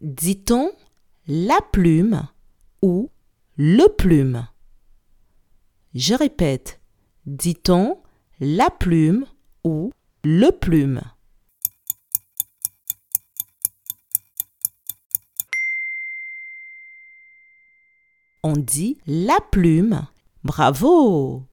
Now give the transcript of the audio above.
Dit-on la plume ou le plume? Je répète, dit-on la plume ou le plume? On dit la plume. Bravo!